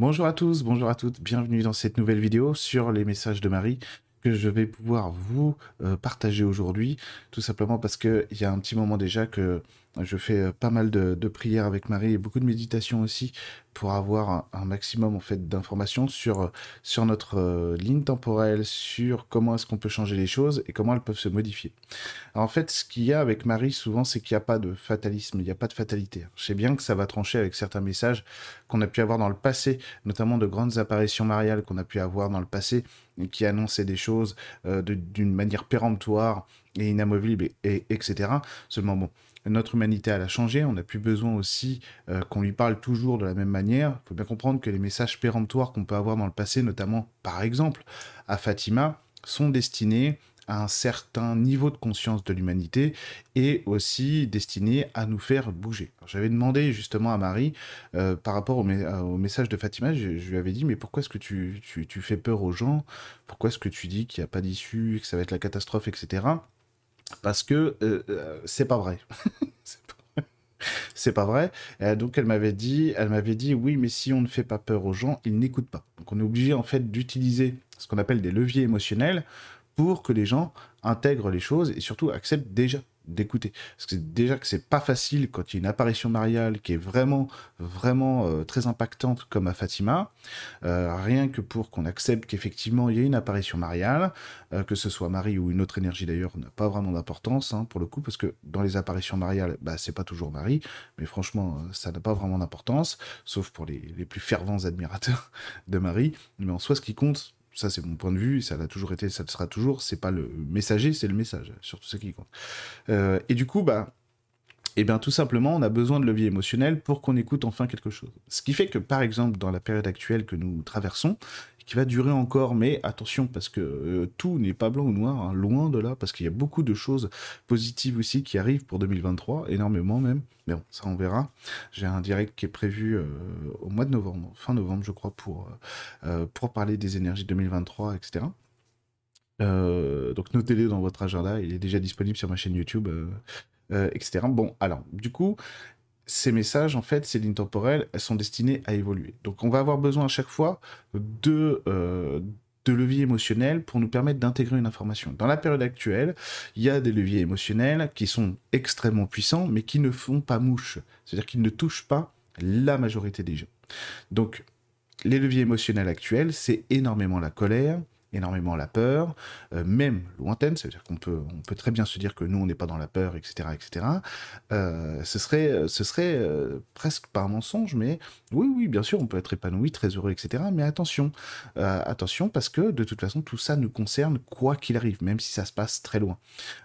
Bonjour à tous, bonjour à toutes, bienvenue dans cette nouvelle vidéo sur les messages de Marie que je vais pouvoir vous euh, partager aujourd'hui, tout simplement parce qu'il y a un petit moment déjà que je fais euh, pas mal de, prières avec Marie et beaucoup de méditation aussi pour avoir un, maximum en fait d'informations sur, euh, sur notre ligne temporelle, sur comment est-ce qu'on peut changer les choses et comment elles peuvent se modifier. En fait, ce qu'il y a avec Marie souvent, c'est qu'il n'y a pas de fatalisme, il n'y a pas de fatalité. Je sais bien que ça va trancher avec certains messages qu'on a pu avoir dans le passé, notamment de grandes apparitions mariales qu'on a pu avoir dans le passé qui annonçait des choses euh, d'une manière péremptoire et inamovible, et, etc. Seulement, bon, notre humanité, a changé, on n'a plus besoin aussi euh, qu'on lui parle toujours de la même manière. Il faut bien comprendre que les messages péremptoires qu'on peut avoir dans le passé, notamment, par exemple, à Fatima, sont destinés un certain niveau de conscience de l'humanité et aussi destiné à nous faire bouger. J'avais demandé justement à Marie, euh, par rapport au, message de Fatima, je, lui avais dit, mais pourquoi est-ce que tu, fais peur aux gens? Pourquoi est-ce que tu dis qu'il n'y a pas d'issue, que ça va être la catastrophe, etc. Parce que euh, euh, c'est pas vrai. c'est pas vrai. donc elle m'avait dit, elle m'avait dit, oui, mais si on ne fait pas peur aux gens, ils n'écoutent pas. Donc on est obligé en fait d'utiliser ce qu'on appelle des leviers émotionnels pour que les gens intègrent les choses et surtout acceptent déjà d'écouter. Parce que déjà que c'est pas facile quand il y a une apparition mariale qui est vraiment, vraiment euh, très impactante comme à Fatima, euh, rien que pour qu'on accepte qu'effectivement il y a une apparition mariale, euh, que ce soit Marie ou une autre énergie d'ailleurs, n'a pas vraiment d'importance hein, pour le coup, parce que dans les apparitions mariales, bah, c'est pas toujours Marie, mais franchement, ça n'a pas vraiment d'importance, sauf pour les, les plus fervents admirateurs de Marie. Mais en soi, ce qui compte, ça, c'est mon point de vue, ça l'a toujours été, ça le sera toujours. C'est pas le messager, c'est le message, surtout ce qui compte. Euh, et du coup, bah, eh bien, tout simplement, on a besoin de levier émotionnel pour qu'on écoute enfin quelque chose. Ce qui fait que, par exemple, dans la période actuelle que nous traversons, qui va durer encore, mais attention, parce que euh, tout n'est pas blanc ou noir, hein, loin de là, parce qu'il y a beaucoup de choses positives aussi qui arrivent pour 2023, énormément même. Mais bon, ça on verra. J'ai un direct qui est prévu euh, au mois de novembre, fin novembre je crois, pour, euh, pour parler des énergies 2023, etc. donc notez-le dans votre agenda, il est déjà disponible sur ma chaîne YouTube, etc. Bon, alors, du coup, ces messages, en fait, ces lignes temporelles, elles sont destinées à évoluer. Donc on va avoir besoin à chaque fois de, euh, de leviers émotionnels pour nous permettre d'intégrer une information. Dans la période actuelle, il y a des leviers émotionnels qui sont extrêmement puissants, mais qui ne font pas mouche. C'est-à-dire qu'ils ne touchent pas la majorité des gens. Donc, les leviers émotionnels actuels, c'est énormément la colère, énormément la peur, euh, même lointaine, c'est-à-dire qu'on peut, on peut très bien se dire que nous, on n'est pas dans la peur, etc., etc. Euh, ce serait, ce serait euh, presque pas un mensonge, mais oui, oui, bien sûr, on peut être épanoui, très heureux, etc. Mais attention, attention, parce que de toute façon, tout ça nous concerne quoi qu'il arrive, même si ça se passe très loin.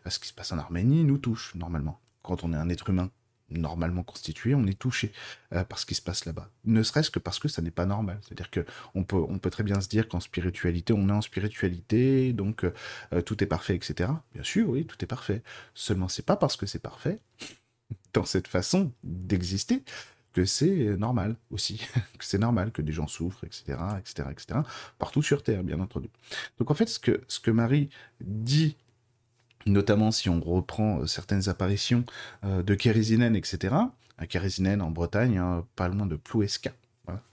Ce qui se passe en Arménie nous touche, normalement, quand on est un être humain normalement constitué, on est touché euh, par ce qui se passe là-bas. Ne serait-ce que parce que ça n'est pas normal. C'est-à-dire que on peut, on peut très bien se dire qu'en spiritualité, on est en spiritualité, donc euh, tout est parfait, etc. Bien sûr, oui, tout est parfait. Seulement, c'est pas parce que c'est parfait, dans cette façon d'exister, que c'est normal aussi, que c'est normal que des gens souffrent, etc., etc., etc., partout sur Terre, bien entendu. Donc en fait, ce que, ce que Marie dit notamment si on reprend euh, certaines apparitions euh, de Kérisinen, etc. Kérisinen en Bretagne, hein, pas loin de Plouesca,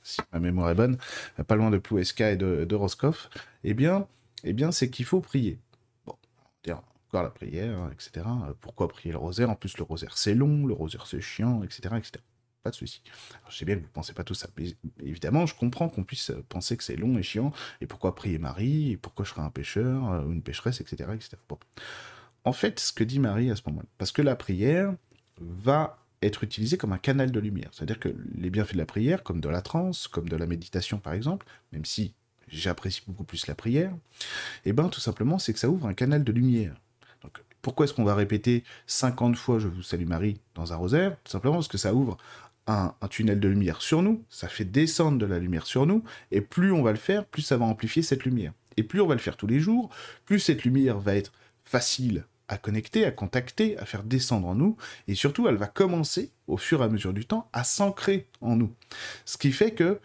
si ma mémoire est bonne, euh, pas loin de Plouesca et de, Roscoff, eh bien, eh bien c'est qu'il faut prier. Bon, dire encore la prière, etc. Pourquoi prier le rosaire? En plus, le rosaire c'est long, le rosaire c'est chiant, etc., etc. Pas de souci. je sais bien que vous ne pensez pas tout ça. Mais évidemment, je comprends qu'on puisse penser que c'est long et chiant. Et pourquoi prier Marie? Et pourquoi je serais un pêcheur ou une pécheresse, etc. etc. Bon en fait ce que dit Marie à ce moment-là. Parce que la prière va être utilisée comme un canal de lumière. C'est-à-dire que les bienfaits de la prière, comme de la transe, comme de la méditation par exemple, même si j'apprécie beaucoup plus la prière, eh ben tout simplement c'est que ça ouvre un canal de lumière. Pourquoi est-ce qu'on va répéter 50 fois Je vous salue Marie dans un rosaire? Tout simplement parce que ça ouvre un, tunnel de lumière sur nous, ça fait descendre de la lumière sur nous, et plus on va le faire, plus ça va amplifier cette lumière. Et plus on va le faire tous les jours, plus cette lumière va être facile à connecter, à contacter, à faire descendre en nous, et surtout elle va commencer, au fur et à mesure du temps, à s'ancrer en nous. Ce qui fait que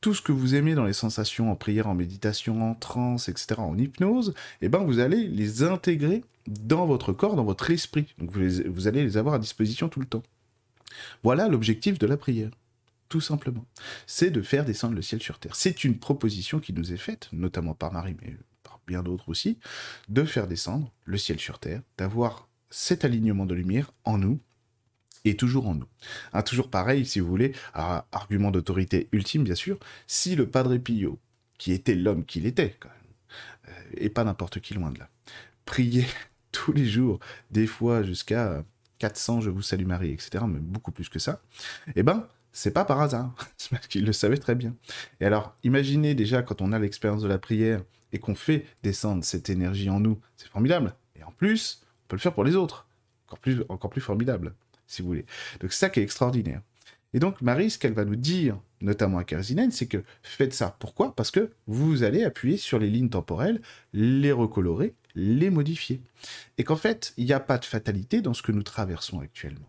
tout ce que vous aimez dans les sensations en prière, en méditation, en transe, etc., en hypnose, eh ben vous allez les intégrer dans votre corps, dans votre esprit. Vous, vous allez les avoir à disposition tout le temps. Voilà l'objectif de la prière tout simplement. C'est de faire descendre le ciel sur terre. C'est une proposition qui nous est faite, notamment par Marie, mais d'autres aussi, de faire descendre le ciel sur terre, d'avoir cet alignement de lumière en nous, et toujours en nous. Ah, toujours pareil, si vous voulez, argument d'autorité ultime, bien sûr, si le Padre Pio, qui était l'homme qu'il était, euh, et pas n'importe qui loin de là, priait tous les jours, des fois jusqu'à 400 Je vous salue Marie, etc., mais beaucoup plus que ça, eh ben, c'est pas par hasard, c'est parce qu'il le savait très bien. Et alors, imaginez déjà quand on a l'expérience de la prière et qu'on fait descendre cette énergie en nous, c'est formidable. Et en plus, on peut le faire pour les autres, encore plus, formidable, si vous voulez. Donc c'est ça qui est extraordinaire. Et donc Marie, ce qu'elle va nous dire, notamment à Kerzinène, c'est que faites ça. Pourquoi? Parce que vous allez appuyer sur les lignes temporelles, les recolorer, les modifier. Et qu'en fait, il n'y a pas de fatalité dans ce que nous traversons actuellement.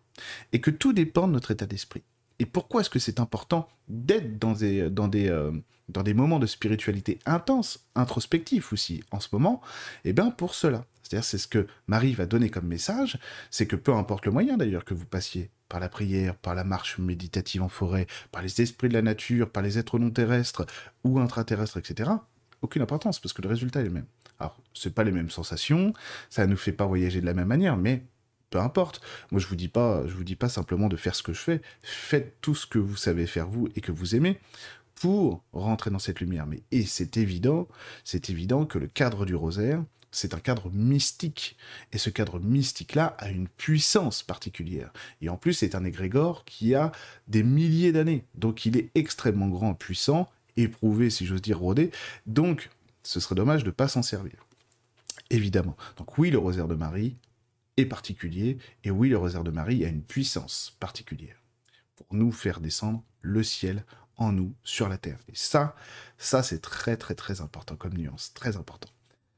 Et que tout dépend de notre état d'esprit. Et pourquoi est-ce que c'est important d'être dans des, dans, des, euh, dans des moments de spiritualité intense, introspectifs aussi, en ce moment? Eh bien, pour cela. C'est-à-dire, c'est ce que Marie va donner comme message, c'est que peu importe le moyen d'ailleurs que vous passiez, par la prière, par la marche méditative en forêt, par les esprits de la nature, par les êtres non terrestres ou intraterrestres, etc., aucune importance, parce que le résultat est le même. Alors, c'est pas les mêmes sensations, ça ne nous fait pas voyager de la même manière, mais peu importe. Moi, je vous dis pas, je vous dis pas simplement de faire ce que je fais. Faites tout ce que vous savez faire vous et que vous aimez pour rentrer dans cette lumière. Mais et c'est évident, c'est évident que le cadre du rosaire, c'est un cadre mystique. Et ce cadre mystique-là a une puissance particulière. Et en plus, c'est un égrégore qui a des milliers d'années. Donc il est extrêmement grand, puissant, éprouvé, si j'ose dire, rodé. Donc, ce serait dommage de pas s'en servir. Évidemment. Donc oui, le rosaire de Marie particulier, et oui, le rosaire de Marie a une puissance particulière pour nous faire descendre le ciel en nous sur la terre. Et ça, ça c'est très très très important comme nuance, très important.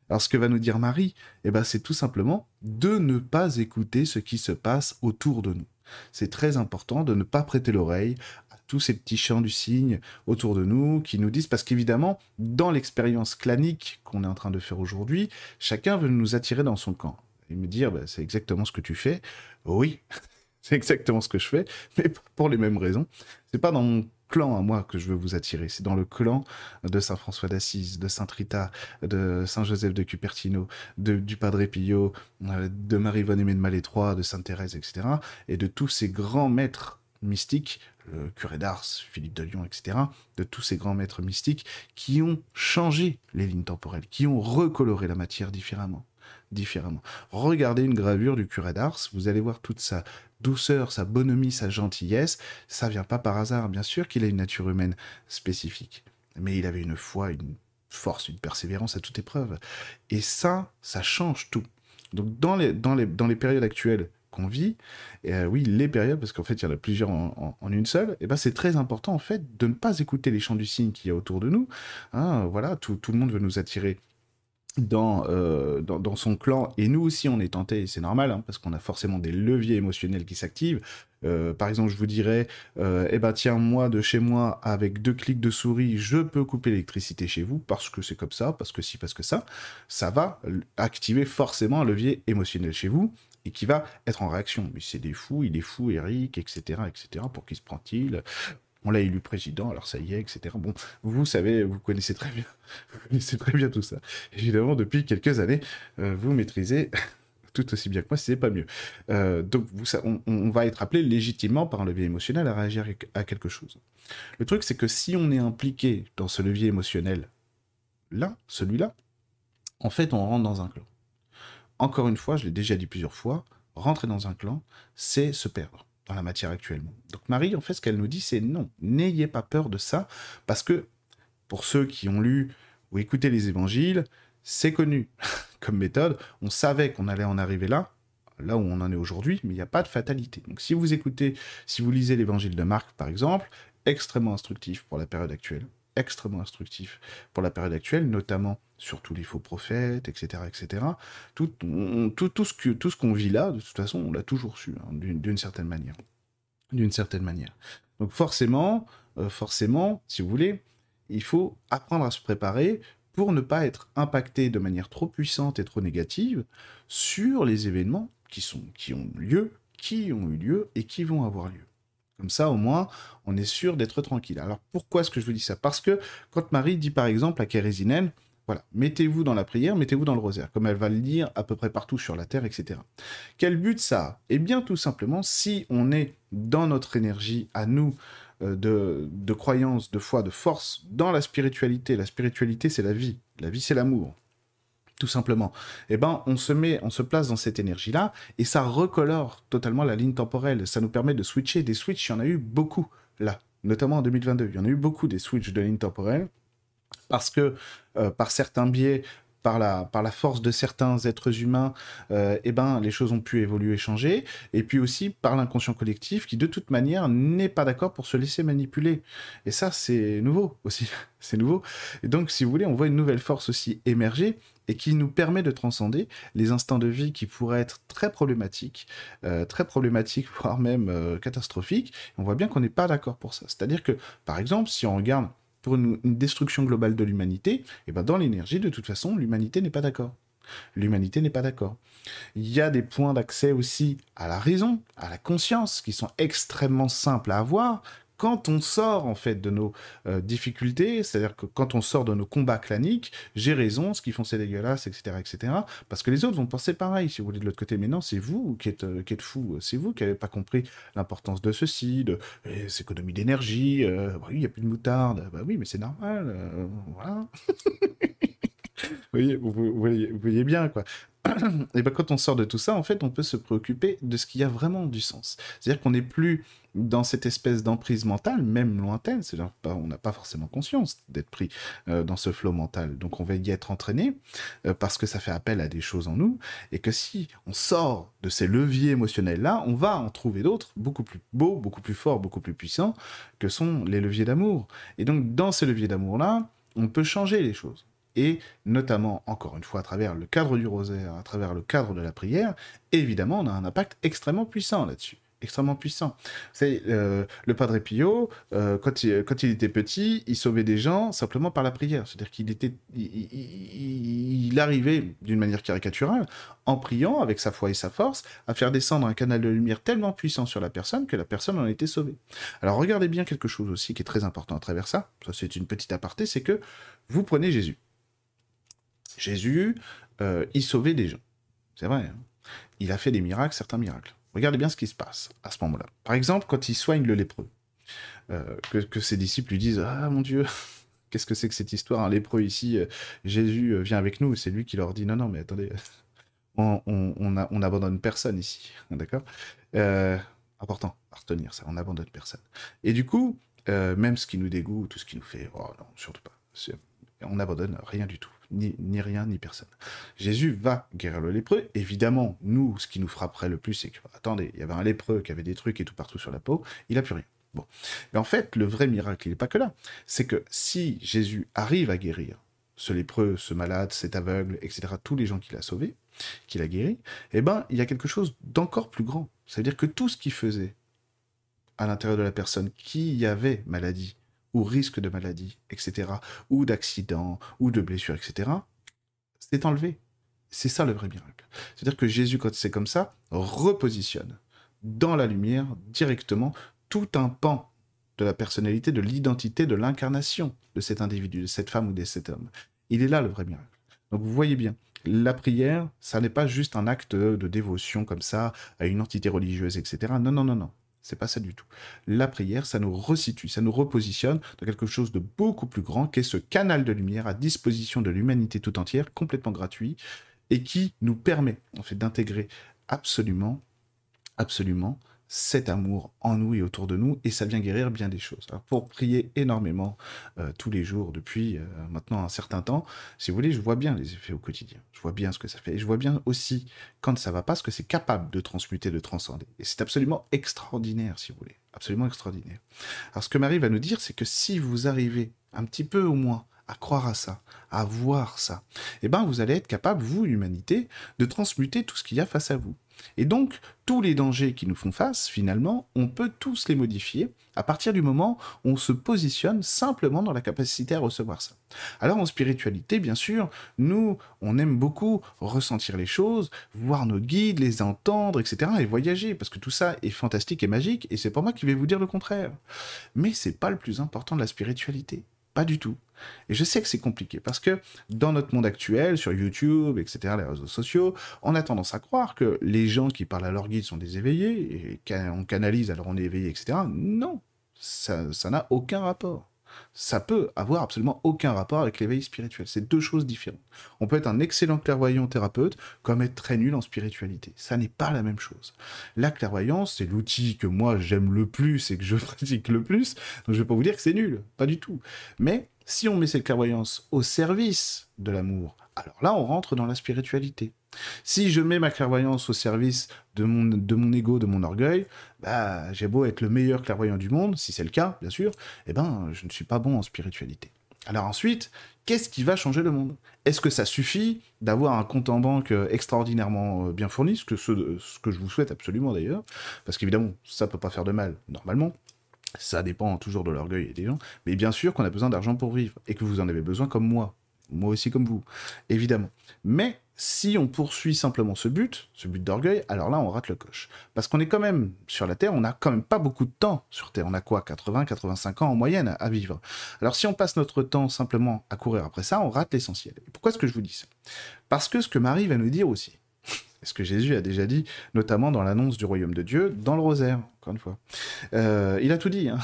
Alors ce que va nous dire Marie, eh ben, c'est tout simplement de ne pas écouter ce qui se passe autour de nous. C'est très important de ne pas prêter l'oreille à tous ces petits chants du cygne autour de nous qui nous disent, parce qu'évidemment, dans l'expérience clanique qu'on est en train de faire aujourd'hui, chacun veut nous attirer dans son camp et me dire, bah, c'est exactement ce que tu fais. Oui, c'est exactement ce que je fais, mais pour les mêmes raisons. C'est pas dans mon clan à moi que je veux vous attirer. C'est dans le clan de Saint François d'Assise, de Saint Rita, de Saint Joseph de Cupertino, de, du Padre Pio, euh, de Marie-Vonne Aimée de Malétroit, de Sainte Thérèse, etc. Et de tous ces grands maîtres mystiques, le curé d'Ars, Philippe de Lyon, etc., de tous ces grands maîtres mystiques qui ont changé les lignes temporelles, qui ont recoloré la matière différemment différemment. Regardez une gravure du curé d'Ars, vous allez voir toute sa douceur, sa bonhomie, sa gentillesse. Ça vient pas par hasard, bien sûr qu'il a une nature humaine spécifique. Mais il avait une foi, une force, une persévérance à toute épreuve. Et ça, ça change tout. Donc dans les, dans les, dans les périodes actuelles qu'on vit, euh, oui, les périodes, parce qu'en fait, il y en a plusieurs en, une seule, et ben c'est très important, en fait, de ne pas écouter les chants du cygne qu'il y a autour de nous. Hein, voilà, tout, tout, le monde veut nous attirer euh, dans, dans, son clan, et nous aussi on est tenté, c'est normal, hein, parce qu'on a forcément des leviers émotionnels qui s'activent. Euh, par exemple, je vous dirais, euh, eh ben tiens, moi de chez moi, avec deux clics de souris, je peux couper l'électricité chez vous, parce que c'est comme ça, parce que si, parce que ça, ça va activer forcément un levier émotionnel chez vous, et qui va être en réaction. Mais c'est des fous, il est fou, Eric, etc., etc. Pour qui se prend-il? On l'a élu président, alors ça y est, etc. Bon, vous savez, vous connaissez très bien, vous connaissez très bien tout ça. Évidemment, depuis quelques années, euh, vous maîtrisez tout aussi bien que moi, c'est pas mieux. Euh, donc, on, va être appelé légitimement par un levier émotionnel à réagir à quelque chose. Le truc, c'est que si on est impliqué dans ce levier émotionnel, là, celui-là, en fait, on rentre dans un clan. Encore une fois, je l'ai déjà dit plusieurs fois, rentrer dans un clan, c'est se perdre dans la matière actuellement. Donc Marie, en fait, ce qu'elle nous dit, c'est non, n'ayez pas peur de ça, parce que pour ceux qui ont lu ou écouté les évangiles, c'est connu comme méthode, on savait qu'on allait en arriver là, là où on en est aujourd'hui, mais il n'y a pas de fatalité. Donc si vous écoutez, si vous lisez l'évangile de Marc, par exemple, extrêmement instructif pour la période actuelle, extrêmement instructif pour la période actuelle, notamment sur tous les faux prophètes, etc., etc. Tout, tout, tout ce qu'on vit là, de toute façon, on l'a toujours su, hein, d'une certaine manière. D'une certaine manière. Donc forcément, euh, forcément, si vous voulez, il faut apprendre à se préparer pour ne pas être impacté de manière trop puissante et trop négative sur les événements qui, sont, qui ont lieu, qui ont eu lieu et qui vont avoir lieu. Comme ça, au moins, on est sûr d'être tranquille. Alors pourquoi est-ce que je vous dis ça? Parce que quand Marie dit par exemple à Kérésinène, voilà, mettez-vous dans la prière, mettez-vous dans le rosaire, comme elle va le dire à peu près partout sur la terre, etc. Quel but ça a? Eh bien, tout simplement, si on est dans notre énergie à nous euh, de, de croyance, de foi, de force, dans la spiritualité, la spiritualité c'est la vie, la vie c'est l'amour, tout simplement, eh ben, on se met, on se place dans cette énergie-là, et ça recolore totalement la ligne temporelle. Ça nous permet de switcher. Des switches, il y en a eu beaucoup, là, notamment en 2022. Il y en a eu beaucoup des switches de ligne temporelle, parce que, euh, par certains biais, par la, force de certains êtres humains, euh, eh ben, les choses ont pu évoluer, changer, et puis aussi par l'inconscient collectif qui, de toute manière, n'est pas d'accord pour se laisser manipuler. Et ça, c'est nouveau aussi, c'est nouveau. Et donc, si vous voulez, on voit une nouvelle force aussi émerger, et qui nous permet de transcender les instants de vie qui pourraient être très problématiques, euh, très problématiques, voire même catastrophiques. On voit bien qu'on n'est pas d'accord pour ça. C'est-à-dire que, par exemple, si on regarde pour une, destruction globale de l'humanité, et eh ben dans l'énergie, de toute façon, l'humanité n'est pas d'accord. L'humanité n'est pas d'accord. Il y a des points d'accès aussi à la raison, à la conscience, qui sont extrêmement simples à avoir, quand on sort en fait de nos euh, difficultés, c'est-à-dire que quand on sort de nos combats claniques, j'ai raison, ce qu'ils font c'est dégueulasse, etc., etc. Parce que les autres vont penser pareil, si vous voulez de l'autre côté. Mais non, c'est vous qui êtes, euh, fou, c'est vous qui n'avez pas compris l'importance de ceci, de ces économies d'énergie. Euh, bah oui, il n'y a plus de moutarde. Bah oui, mais c'est normal. voilà. vous, voyez, vous, voyez, bien quoi. et ben quand on sort de tout ça, en fait, on peut se préoccuper de ce qui a vraiment du sens. C'est-à-dire qu'on n'est plus dans cette espèce d'emprise mentale, même lointaine, c'est-à-dire on n'a pas forcément conscience d'être pris euh, dans ce flot mental. Donc on va y être entraîné euh, parce que ça fait appel à des choses en nous, et que si on sort de ces leviers émotionnels-là, on va en trouver d'autres beaucoup plus beaux, beaucoup plus forts, beaucoup plus puissants, que sont les leviers d'amour. Et donc dans ces leviers d'amour-là, on peut changer les choses et notamment, encore une fois, à travers le cadre du rosaire, à travers le cadre de la prière, évidemment, on a un impact extrêmement puissant là-dessus extrêmement puissant. C'est euh, le Padre Pio, euh, quand, il, était petit, il sauvait des gens simplement par la prière. C'est-à-dire qu'il arrivait d'une manière caricaturale, en priant avec sa foi et sa force, à faire descendre un canal de lumière tellement puissant sur la personne que la personne en était sauvée. Alors regardez bien quelque chose aussi qui est très important à travers ça. Ça c'est une petite aparté, c'est que vous prenez Jésus. Jésus, euh, il sauvait des gens. C'est vrai. Hein. il a fait des miracles, certains miracles. Regardez bien ce qui se passe à ce moment-là. Par exemple, quand il soigne le lépreux, euh, que, ses disciples lui disent Ah mon Dieu, qu'est-ce que c'est que cette histoire Un lépreux ici, euh, Jésus vient avec nous. C'est lui qui leur dit Non, non, mais attendez, on, on, abandonne personne ici. D'accord? Important à retenir ça, on n'abandonne personne. Et du coup, même ce qui nous dégoûte, tout ce qui nous fait Oh non, surtout pas. On n'abandonne rien du tout ni, rien, ni personne. Jésus va guérir le lépreux. Évidemment, nous, ce qui nous frapperait le plus, c'est que, attendez, il y avait un lépreux qui avait des trucs et tout partout sur la peau, il n'a plus rien. Bon. Mais en fait, le vrai miracle, il n'est pas que là. C'est que si Jésus arrive à guérir ce lépreux, ce malade, cet aveugle, etc., tous les gens qu'il a sauvés, qu'il a guéris, eh ben, il y a quelque chose d'encore plus grand. C'est-à-dire que tout ce qu'il faisait à l'intérieur de la personne qui y avait maladie, ou risque de maladie, etc., ou d'accident, ou de blessure, etc., c'est enlevé. C'est ça le vrai miracle. C'est-à-dire que Jésus, quand c'est comme ça, repositionne dans la lumière directement tout un pan de la personnalité, de l'identité, de l'incarnation de cet individu, de cette femme ou de cet homme. Il est là le vrai miracle. Donc vous voyez bien, la prière, ça n'est pas juste un acte de dévotion comme ça à une entité religieuse, etc. Non, non, non, non. C'est pas ça du tout. La prière, ça nous resitue, ça nous repositionne dans quelque chose de beaucoup plus grand, qu'est ce canal de lumière à disposition de l'humanité tout entière, complètement gratuit, et qui nous permet en fait d'intégrer absolument, absolument cet amour en nous et autour de nous, et ça vient guérir bien des choses. pour prier énormément euh, tous les jours depuis euh, maintenant un certain temps, si vous voulez, je vois bien les effets au quotidien. Je vois bien ce que ça fait. Et je vois bien aussi, quand ça va pas, ce que c'est capable de transmuter, de transcender. Et c'est absolument extraordinaire, si vous voulez. Absolument extraordinaire. Alors ce que Marie va nous dire, c'est que si vous arrivez un petit peu au moins à croire à ça, à voir ça, eh ben vous allez être capable, vous, l'humanité, de transmuter tout ce qu'il y a face à vous. Et donc, tous les dangers qui nous font face, finalement, on peut tous les modifier à partir du moment où on se positionne simplement dans la capacité à recevoir ça. Alors en spiritualité, bien sûr, nous, on aime beaucoup ressentir les choses, voir nos guides, les entendre, etc. et voyager, parce que tout ça est fantastique et magique, et c'est pas moi qui vais vous dire le contraire. Mais c'est pas le plus important de la spiritualité. Pas du tout. Et je sais que c'est compliqué parce que dans notre monde actuel, sur YouTube, etc., les réseaux sociaux, on a tendance à croire que les gens qui parlent à leur guide sont des éveillés et qu'on canalise alors on est éveillé, etc. Non, ça n'a aucun rapport ça peut avoir absolument aucun rapport avec l'éveil spirituel. C'est deux choses différentes. On peut être un excellent clairvoyant thérapeute comme être très nul en spiritualité. Ça n'est pas la même chose. La clairvoyance, c'est l'outil que moi j'aime le plus et que je pratique le plus. Donc je vais pas vous dire que c'est nul, pas du tout. Mais si on met cette clairvoyance au service de l'amour, alors là on rentre dans la spiritualité. Si je mets ma clairvoyance au service de mon, de mon ego, de mon orgueil, bah, j'ai beau être le meilleur clairvoyant du monde, si c'est le cas, bien sûr, eh ben, je ne suis pas bon en spiritualité. Alors ensuite, qu'est-ce qui va changer le monde? Est-ce que ça suffit d'avoir un compte en banque euh, extraordinairement euh, bien fourni, ce que, je vous souhaite absolument d'ailleurs, parce qu'évidemment, ça peut pas faire de mal, normalement, ça dépend toujours de l'orgueil des gens, mais bien sûr qu'on a besoin d'argent pour vivre, et que vous en avez besoin comme moi, moi aussi comme vous, évidemment. Mais si on poursuit simplement ce but, ce but d'orgueil, alors là, on rate le coche. Parce qu'on est quand même sur la Terre, on n'a quand même pas beaucoup de temps sur Terre. On a quoi 80, 85 ans en moyenne à vivre. Alors si on passe notre temps simplement à courir après ça, on rate l'essentiel. Pourquoi est-ce que je vous dis ça? Parce que ce que Marie va nous dire aussi, ce que Jésus a déjà dit, notamment dans l'annonce du royaume de Dieu, dans le rosaire, encore une fois. Euh, il a tout dit, hein.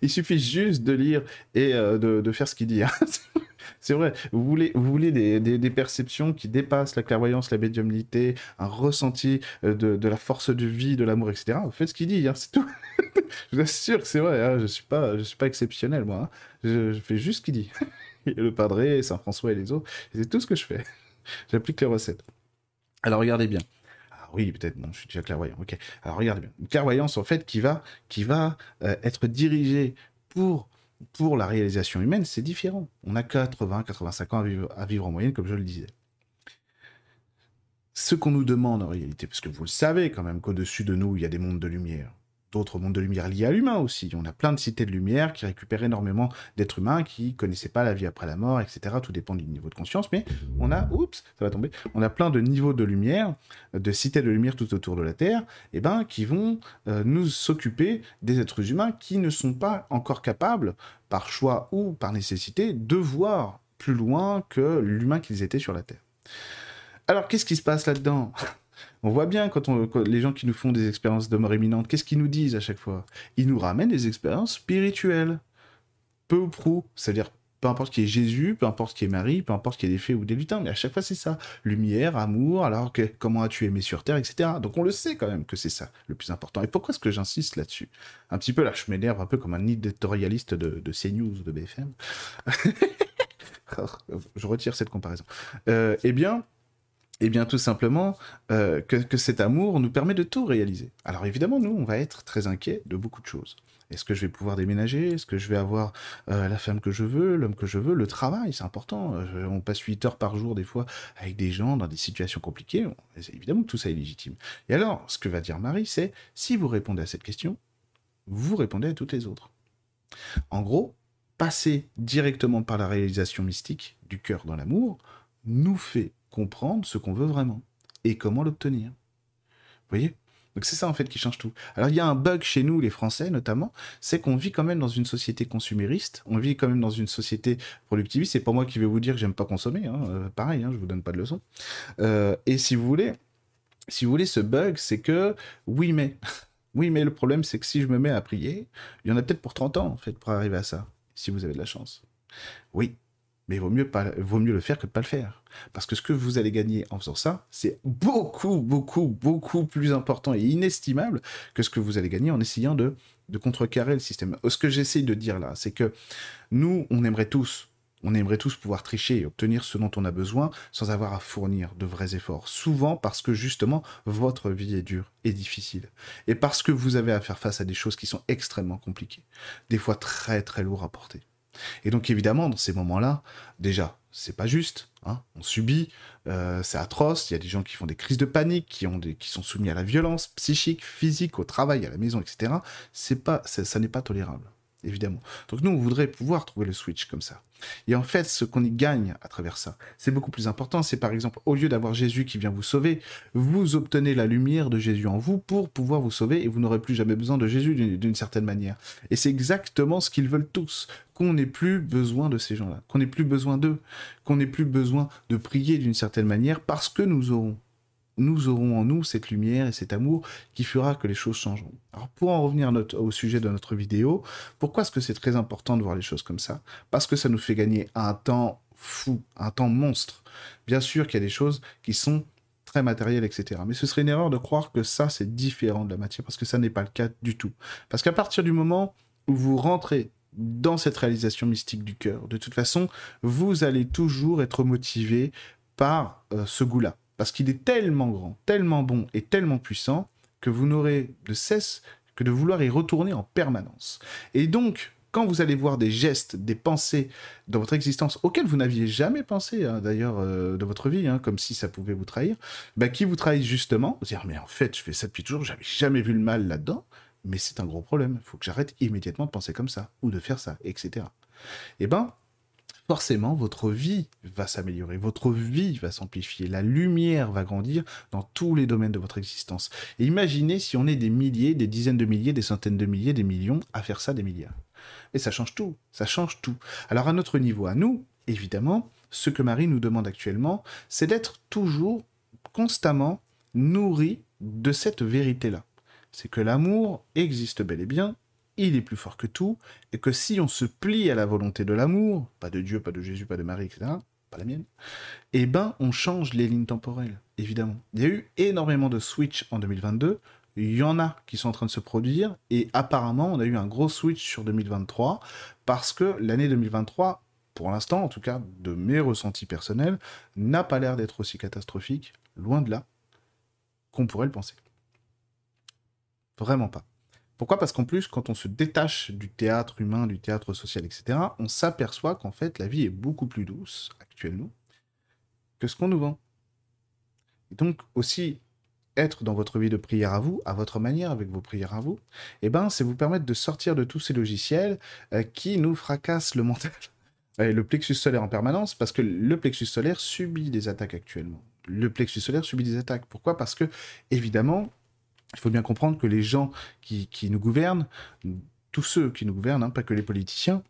il, suffit, juste de lire et euh, de, faire ce qu'il dit. Hein. C'est vrai. Vous voulez, vous voulez des, perceptions qui dépassent la clairvoyance, la médiumnité, un ressenti euh, de, la force de vie, de l'amour, etc. Vous faites ce qu'il dit, hein, c'est tout. je vous assure que c'est vrai. Je je suis pas exceptionnel moi. Je, fais juste ce qu'il dit. le Padré, Saint François et les autres, c'est tout ce que je fais. J'applique les recettes. Alors regardez bien. Ah oui, peut-être, non, je suis déjà clairvoyant. Ok. Alors regardez bien. Une clairvoyance en fait qui va, qui va euh, être dirigée pour pour la réalisation humaine, c'est différent. On a 80, 85 ans à vivre, en moyenne, comme je le disais. Ce qu'on nous demande en réalité, parce que vous le savez quand même qu'au-dessus de nous, il y a des mondes de lumière d'autres mondes de lumière liés à l'humain aussi. On a plein de cités de lumière qui récupèrent énormément d'êtres humains qui connaissaient pas la vie après la mort, etc. Tout dépend du niveau de conscience, mais on a, oups, ça va tomber, on a plein de niveaux de lumière, de cités de lumière tout autour de la Terre, et eh ben, qui vont euh, nous s'occuper des êtres humains qui ne sont pas encore capables, par choix ou par nécessité, de voir plus loin que l'humain qu'ils étaient sur la Terre. Alors, qu'est-ce qui se passe là-dedans? On voit bien quand, on, les gens qui nous font des expériences de mort qu'est-ce qu'ils nous disent à chaque fois? Ils nous ramènent des expériences spirituelles. Peu ou prou. C'est-à-dire, peu importe qui est Jésus, peu importe qui est Marie, peu importe qui est des fées ou des lutins, mais à chaque fois c'est ça. Lumière, amour, alors que comment as-tu aimé sur Terre, etc. Donc on le sait quand même que c'est ça le plus important. Et pourquoi est-ce que j'insiste là-dessus? Un petit peu là, je m'énerve un peu comme un éditorialiste de, de CNews ou de BFM. je retire cette comparaison. Euh, eh bien, eh bien, tout simplement, euh, que, cet amour nous permet de tout réaliser. Alors évidemment, nous, on va être très inquiets de beaucoup de choses. Est-ce que je vais pouvoir déménager? Est-ce que je vais avoir euh, la femme que je veux, l'homme que je veux Le travail, c'est important. Euh, on passe 8 heures par jour, des fois, avec des gens dans des situations compliquées. Évidemment, tout ça est légitime. Et alors, ce que va dire Marie, c'est, si vous répondez à cette question, vous répondez à toutes les autres. En gros, passer directement par la réalisation mystique du cœur dans l'amour nous fait comprendre ce qu'on veut vraiment et comment l'obtenir. Vous voyez? Donc c'est ça en fait qui change tout. Alors il y a un bug chez nous, les Français notamment, c'est qu'on vit quand même dans une société consumériste, on vit quand même dans une société productiviste. C'est pas moi qui vais vous dire que j'aime pas consommer, hein. euh, pareil, hein, je vous donne pas de leçon. Euh, et si vous voulez, si vous voulez, ce bug, c'est que oui mais, oui mais le problème c'est que si je me mets à prier, il y en a peut-être pour 30 ans en fait pour arriver à ça, si vous avez de la chance. Oui, mais il vaut mieux, le faire que de pas le faire. Parce que ce que vous allez gagner en faisant ça, c'est beaucoup, beaucoup, beaucoup plus important et inestimable que ce que vous allez gagner en essayant de, contrecarrer le système. Ce que j'essaye de dire là, c'est que nous, on aimerait tous, on aimerait tous pouvoir tricher et obtenir ce dont on a besoin sans avoir à fournir de vrais efforts. Souvent parce que justement, votre vie est dure et difficile. Et parce que vous avez à faire face à des choses qui sont extrêmement compliquées. Des fois très très lourdes à porter. Et donc évidemment, dans ces moments-là, déjà, c'est pas juste, hein, on subit, euh, c'est atroce, il y a des gens qui font des crises de panique, qui, sont soumis à la violence psychique, physique, au travail, à la maison, etc. C'est pas, ça n'est pas tolérable évidemment. Donc nous, on voudrait pouvoir trouver le switch comme ça. Et en fait, ce qu'on y gagne à travers ça, c'est beaucoup plus important. C'est par exemple, au lieu d'avoir Jésus qui vient vous sauver, vous obtenez la lumière de Jésus en vous pour pouvoir vous sauver et vous n'aurez plus jamais besoin de Jésus d'une certaine manière. Et c'est exactement ce qu'ils veulent tous, qu'on n'ait plus besoin de ces gens-là, qu'on n'ait plus besoin d'eux, qu'on n'ait plus besoin de prier d'une certaine manière parce que nous aurons nous aurons en nous cette lumière et cet amour qui fera que les choses changeront. Alors pour en revenir au sujet de notre vidéo, pourquoi est-ce que c'est très important de voir les choses comme ça? Parce que ça nous fait gagner un temps fou, un temps monstre. Bien sûr qu'il y a des choses qui sont très matérielles, etc. Mais ce serait une erreur de croire que ça, c'est différent de la matière, parce que ça n'est pas le cas du tout. Parce qu'à partir du moment où vous rentrez dans cette réalisation mystique du cœur, de toute façon, vous allez toujours être motivé par euh, ce goût-là parce qu'il est tellement grand, tellement bon et tellement puissant que vous n'aurez de cesse que de vouloir y retourner en permanence. Et donc, quand vous allez voir des gestes, des pensées dans votre existence auxquelles vous n'aviez jamais pensé, hein, d'ailleurs, euh, de votre vie, hein, comme si ça pouvait vous trahir, bah, qui vous trahissent justement, vous dire, mais en fait, je fais ça depuis toujours, j'avais jamais vu le mal là-dedans, mais c'est un gros problème, il faut que j'arrête immédiatement de penser comme ça, ou de faire ça, etc. Eh ben, forcément, votre vie va s'améliorer, votre vie va s'amplifier, la lumière va grandir dans tous les domaines de votre existence. Et imaginez si on est des milliers, des dizaines de milliers, des centaines de milliers, des millions à faire ça des milliards. Et ça change tout, ça change tout. Alors à notre niveau, à nous, évidemment, ce que Marie nous demande actuellement, c'est d'être toujours, constamment nourri de cette vérité-là. C'est que l'amour existe bel et bien, il est plus fort que tout, et que si on se plie à la volonté de l'amour, pas de Dieu, pas de Jésus, pas de Marie, etc., pas la mienne, eh ben on change les lignes temporelles, évidemment. Il y a eu énormément de switch en 2022, il y en a qui sont en train de se produire, et apparemment on a eu un gros switch sur 2023, parce que l'année 2023, pour l'instant en tout cas, de mes ressentis personnels, n'a pas l'air d'être aussi catastrophique, loin de là, qu'on pourrait le penser. Vraiment pas. Pourquoi? Parce qu'en plus, quand on se détache du théâtre humain, du théâtre social, etc., on s'aperçoit qu'en fait, la vie est beaucoup plus douce, actuellement, que ce qu'on nous vend. Donc, aussi, être dans votre vie de prière à vous, à votre manière, avec vos prières à vous, eh ben, c'est vous permettre de sortir de tous ces logiciels euh, qui nous fracassent le mental. Et le plexus solaire en permanence, parce que le plexus solaire subit des attaques actuellement. Le plexus solaire subit des attaques. Pourquoi? Parce que, évidemment, il faut bien comprendre que les gens qui, nous gouvernent, tous ceux qui nous gouvernent, hein, pas que les politiciens,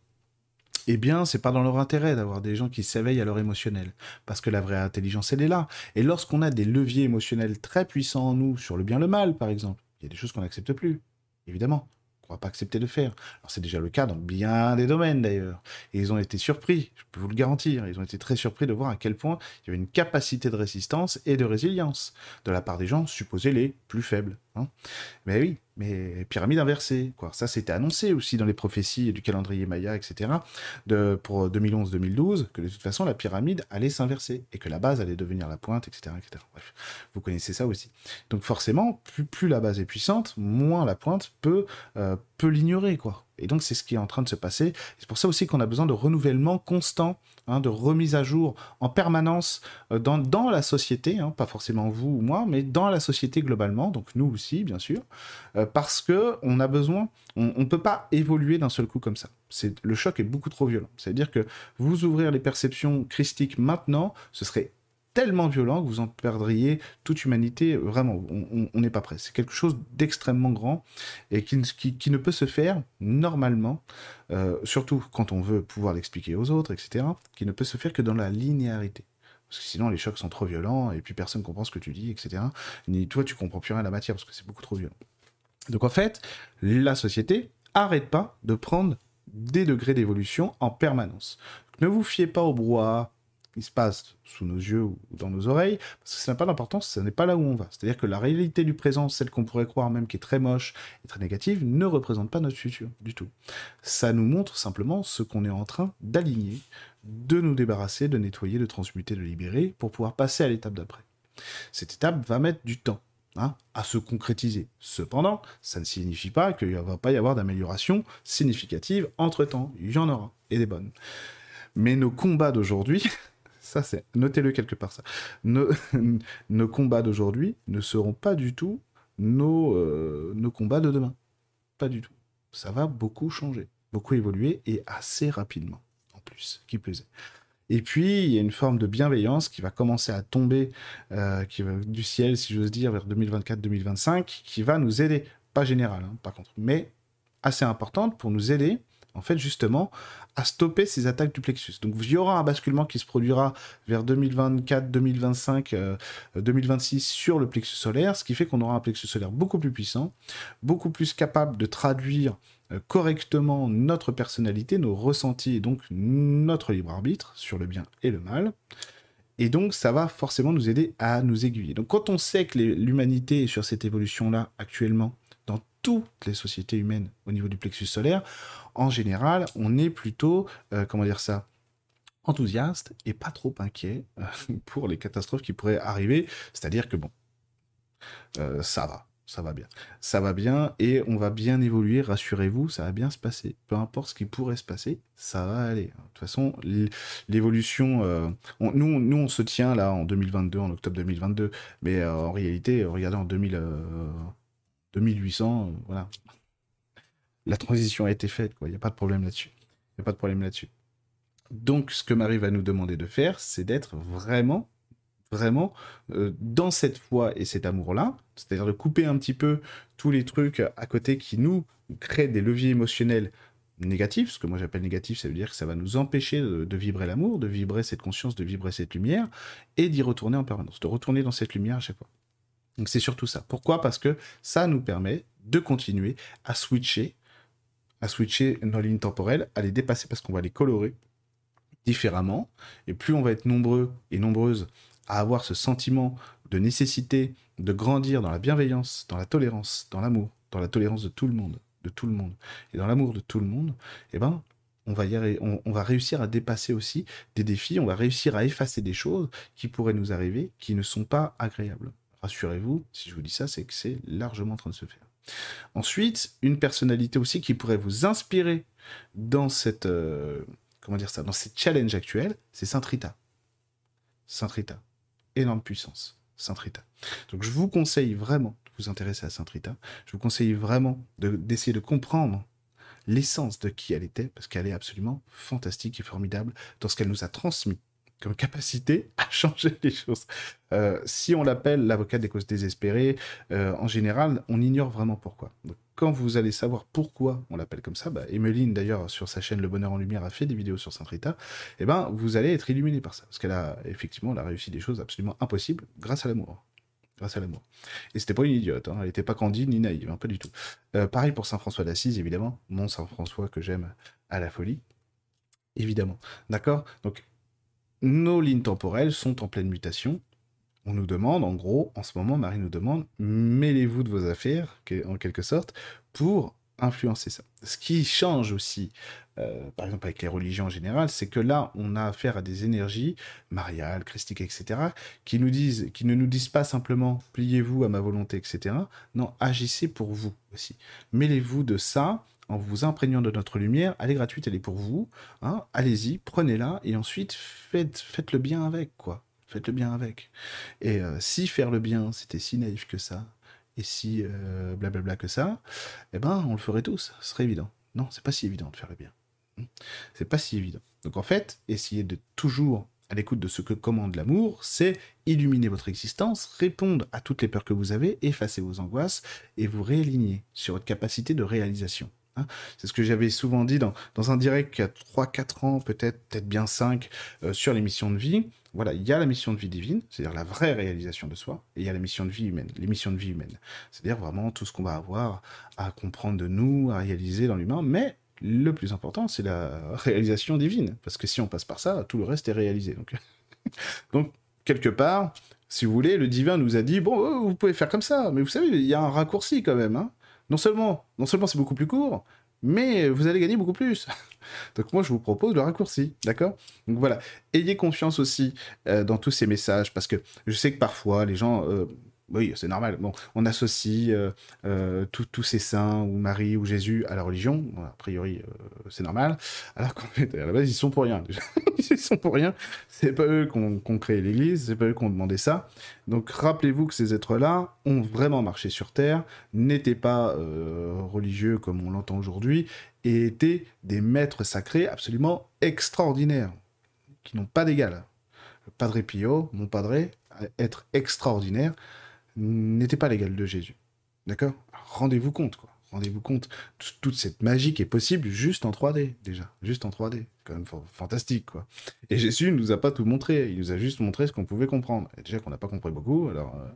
eh bien, c'est pas dans leur intérêt d'avoir des gens qui s'éveillent à leur émotionnel. Parce que la vraie intelligence, elle est là. Et lorsqu'on a des leviers émotionnels très puissants en nous, sur le bien le mal, par exemple, il y a des choses qu'on n'accepte plus, évidemment pas accepter de faire. Alors c'est déjà le cas dans bien des domaines d'ailleurs. Et ils ont été surpris, je peux vous le garantir, ils ont été très surpris de voir à quel point il y avait une capacité de résistance et de résilience de la part des gens supposés les plus faibles. Hein. Mais oui, mais pyramide inversée, quoi. Ça, c'était annoncé aussi dans les prophéties du calendrier Maya, etc., de, pour 2011-2012, que de toute façon, la pyramide allait s'inverser et que la base allait devenir la pointe, etc., etc. Bref, vous connaissez ça aussi. Donc forcément, plus, la base est puissante, moins la pointe peut, euh, peut l'ignorer, quoi. Et donc, c'est ce qui est en train de se passer. C'est pour ça aussi qu'on a besoin de renouvellement constant, hein, de remise à jour en permanence euh, dans, dans, la société, hein, pas forcément vous ou moi, mais dans la société globalement, donc nous aussi, bien sûr, euh, parce que on a besoin, on ne peut pas évoluer d'un seul coup comme ça. Le choc est beaucoup trop violent. C'est-à-dire que vous ouvrir les perceptions christiques maintenant, ce serait tellement violent que vous en perdriez toute humanité. Vraiment, on n'est pas prêt. C'est quelque chose d'extrêmement grand et qui, qui, ne peut se faire normalement, euh, surtout quand on veut pouvoir l'expliquer aux autres, etc., qui ne peut se faire que dans la linéarité. Parce que sinon, les chocs sont trop violents et puis personne ne comprend ce que tu dis, etc. Ni toi, tu comprends plus rien à la matière parce que c'est beaucoup trop violent. Donc en fait, la société arrête pas de prendre des degrés d'évolution en permanence. ne vous fiez pas au brouhaha qui se passe sous nos yeux ou dans nos oreilles, parce que ça n'a pas d'importance, ce n'est pas là où on va. C'est-à-dire que la réalité du présent, celle qu'on pourrait croire même qui est très moche et très négative, ne représente pas notre futur du tout. Ça nous montre simplement ce qu'on est en train d'aligner, de nous débarrasser, de nettoyer, de transmuter, de libérer, pour pouvoir passer à l'étape d'après. Cette étape va mettre du temps. Hein, à se concrétiser. Cependant, ça ne signifie pas qu'il ne va pas y avoir d'amélioration significative entre-temps. Il y en aura. et des bonnes. Mais nos combats d'aujourd'hui, ça c'est, notez-le quelque part ça, nos, combats d'aujourd'hui ne seront pas du tout nos, euh, nos combats de demain. Pas du tout. Ça va beaucoup changer, beaucoup évoluer et assez rapidement en plus, qui plus. Et puis, il y a une forme de bienveillance qui va commencer à tomber euh, du ciel, si j'ose dire, vers 2024-2025, qui va nous aider. Pas général, hein, par contre, mais assez importante pour nous aider, en fait, justement, à stopper ces attaques du plexus. Donc, il y aura un basculement qui se produira vers 2024, 2025, 2026 sur le plexus solaire, ce qui fait qu'on aura un plexus solaire beaucoup plus puissant, beaucoup plus capable de traduire euh, correctement notre personnalité, nos ressentis et donc notre libre arbitre sur le bien et le mal. Et donc, ça va forcément nous aider à nous aiguiller. Donc, quand on sait que l'humanité est sur cette évolution-là actuellement, toutes les sociétés humaines au niveau du plexus solaire, en général, on est plutôt, euh, comment dire ça, enthousiaste et pas trop inquiet euh, pour les catastrophes qui pourraient arriver. C'est-à-dire que bon, ça va ça va bien. Ça va bien et on va bien évoluer, rassurez-vous, ça va bien se passer. Peu importe ce qui pourrait se passer, ça va aller. De toute façon, l'évolution, euh, nous, nous, on se tient là en 2022, en octobre 2022, mais euh, en réalité, regardez en 2000, 2800, euh, voilà. La transition a été faite, quoi. Il n'y a pas de problème là-dessus. Il n'y a pas de problème là-dessus. Donc, ce que Marie va nous demander de faire, c'est d'être vraiment vraiment euh, dans cette foi et cet amour-là, c'est-à-dire de couper un petit peu tous les trucs à côté qui nous créent des leviers émotionnels négatifs, ce que moi j'appelle négatif, ça veut dire que ça va nous empêcher de, vibrer l'amour, de vibrer cette conscience, de vibrer cette lumière, et d'y retourner en permanence, de retourner dans cette lumière à chaque fois. Donc c'est surtout ça. Pourquoi? Parce que ça nous permet de continuer à switcher, à switcher nos lignes temporelles, à les dépasser parce qu'on va les colorer différemment, et plus on va être nombreux et nombreuses à avoir ce sentiment de nécessité de grandir dans la bienveillance, dans la tolérance, dans l'amour, dans la tolérance de tout le monde, de tout le monde, et dans l'amour de tout le monde, eh ben, on va, on, va réussir à dépasser aussi des défis, on va réussir à effacer des choses qui pourraient nous arriver, qui ne sont pas agréables. Rassurez-vous, si je vous dis ça, c'est que c'est largement en train de se faire. Ensuite, une personnalité aussi qui pourrait vous inspirer dans cette, euh, comment dire ça, dans ces challenges actuels, c'est Saint Rita. Saint Rita énorme puissance, Saint Rita. Donc je vous conseille vraiment de vous intéresser à Saint Rita. Je vous conseille vraiment d'essayer de, comprendre l'essence de qui elle était, parce qu'elle est absolument fantastique et formidable dans ce qu'elle nous a transmis comme capacité à changer les choses. Euh, si on l'appelle l'avocat des causes désespérées, euh, en général, on ignore vraiment pourquoi. quand vous allez savoir pourquoi on l'appelle comme ça, bah, Emeline d'ailleurs sur sa chaîne Le Bonheur en Lumière a fait des vidéos sur Saint Rita, eh ben vous allez être illuminé par ça, parce qu'elle a effectivement elle réussi des choses absolument impossibles grâce à l'amour grâce à l'amour. Et c'était pas une idiote, hein. elle n'était pas candide ni naïve, hein, pas du tout. Euh, pareil pour Saint François d'Assise, évidemment, mon Saint François que j'aime à la folie, évidemment. D'accord? Donc nos lignes temporelles sont en pleine mutation. On nous demande, en gros, en ce moment, Marie nous demande, mêlez-vous de vos affaires, en quelque sorte, pour influencer ça. Ce qui change aussi, euh, par exemple avec les religions en général, c'est que là, on a affaire à des énergies mariales, christiques, etc., qui nous disent, qui ne nous disent pas simplement pliez-vous à ma volonté, etc. Non, agissez pour vous aussi. Mêlez-vous de ça en vous imprégnant de notre lumière. Elle est gratuite, elle est pour vous. Hein. Allez-y, prenez-la et ensuite faites, le bien avec, quoi. Faites le bien avec. Et euh, si faire le bien, c'était si naïf que ça, et si euh, blablabla que ça, eh ben, on le ferait tous. Ce serait évident. Non, c'est pas si évident de faire le bien. C'est pas si évident. Donc en fait, essayez de toujours à l'écoute de ce que commande l'amour, c'est illuminer votre existence, répondre à toutes les peurs que vous avez, effacer vos angoisses et vous réaligner sur votre capacité de réalisation. Hein. c'est ce que j'avais souvent dit dans, un direct qui a 3-4 ans, peut-être peut-être bien 5, euh, sur les missions de vie. Voilà, il y a la mission de vie divine, c'est-à-dire la vraie réalisation de soi, et il y a la mission de vie humaine, les missions de vie humaine. C'est-à-dire vraiment tout ce qu'on va avoir à comprendre de nous, à réaliser dans l'humain, mais le plus important, c'est la réalisation divine, parce que si on passe par ça, tout le reste est réalisé. Donc, donc quelque part, si vous voulez, le divin nous a dit, bon, euh, vous pouvez faire comme ça, mais vous savez, il y a un raccourci quand même. Hein non seulement, non seulement c'est beaucoup plus court, mais vous allez gagner beaucoup plus. Donc moi, je vous propose le raccourci, d'accord? Donc voilà, ayez confiance aussi euh, dans tous ces messages, parce que je sais que parfois, les gens, euh, Oui, c'est normal. Bon, on associe euh, euh, tous ces saints, ou Marie, ou Jésus à la religion. a priori, euh, c'est normal. Alors qu'en fait, à la base, ils sont pour rien. ils sont pour rien. C'est pas eux qui ont créé l'Église, c'est pas eux qui ont demandé ça. Donc rappelez-vous que ces êtres-là ont vraiment marché sur Terre, n'étaient pas religieux comme on l'entend aujourd'hui, et étaient des maîtres sacrés absolument extraordinaires, qui n'ont pas d'égal. Padre Pio, mon padre, être extraordinaire, n'était pas l'égal de Jésus. D'accord? Rendez-vous compte, quoi. Rendez-vous compte, toute cette magie est possible juste en 3D, déjà. Juste en 3D. Quand même fantastique, quoi. Et Jésus ne nous a pas tout montré. Il nous a juste montré ce qu'on pouvait comprendre. Et déjà qu'on n'a pas compris beaucoup, alors... Euh,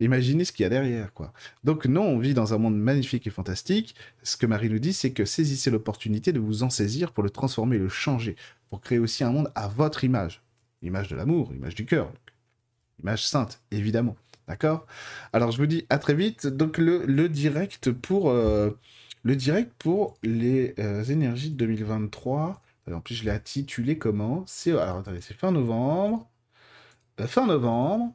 imaginez ce qu'il y a derrière, quoi. Donc non, on vit dans un monde magnifique et fantastique. Ce que Marie nous dit, c'est que saisissez l'opportunité de vous en saisir pour le transformer, le changer, pour créer aussi un monde à votre image. Image de l'amour, image du cœur, image sainte, évidemment. D'accord? Alors, je vous dis à très vite. Donc, le, direct pour, euh, le direct pour les euh, énergies de 2023. En plus, je l'ai intitulé comment? C'est alors c'est fin novembre. Euh, fin novembre.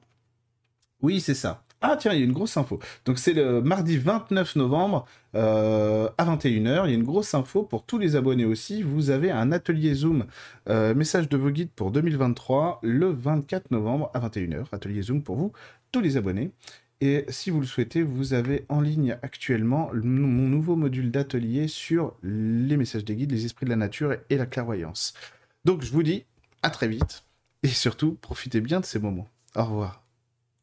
Oui, c'est ça. Ah tiens, il y a une grosse info. Donc c'est le mardi 29 novembre euh, à 21h. Il y a une grosse info pour tous les abonnés aussi. Vous avez un atelier Zoom, euh, message de vos guides pour 2023, le 24 novembre à 21h. Atelier Zoom pour vous, tous les abonnés. Et si vous le souhaitez, vous avez en ligne actuellement mon nouveau module d'atelier sur les messages des guides, les esprits de la nature et la clairvoyance. Donc je vous dis à très vite et surtout profitez bien de ces moments. Au revoir.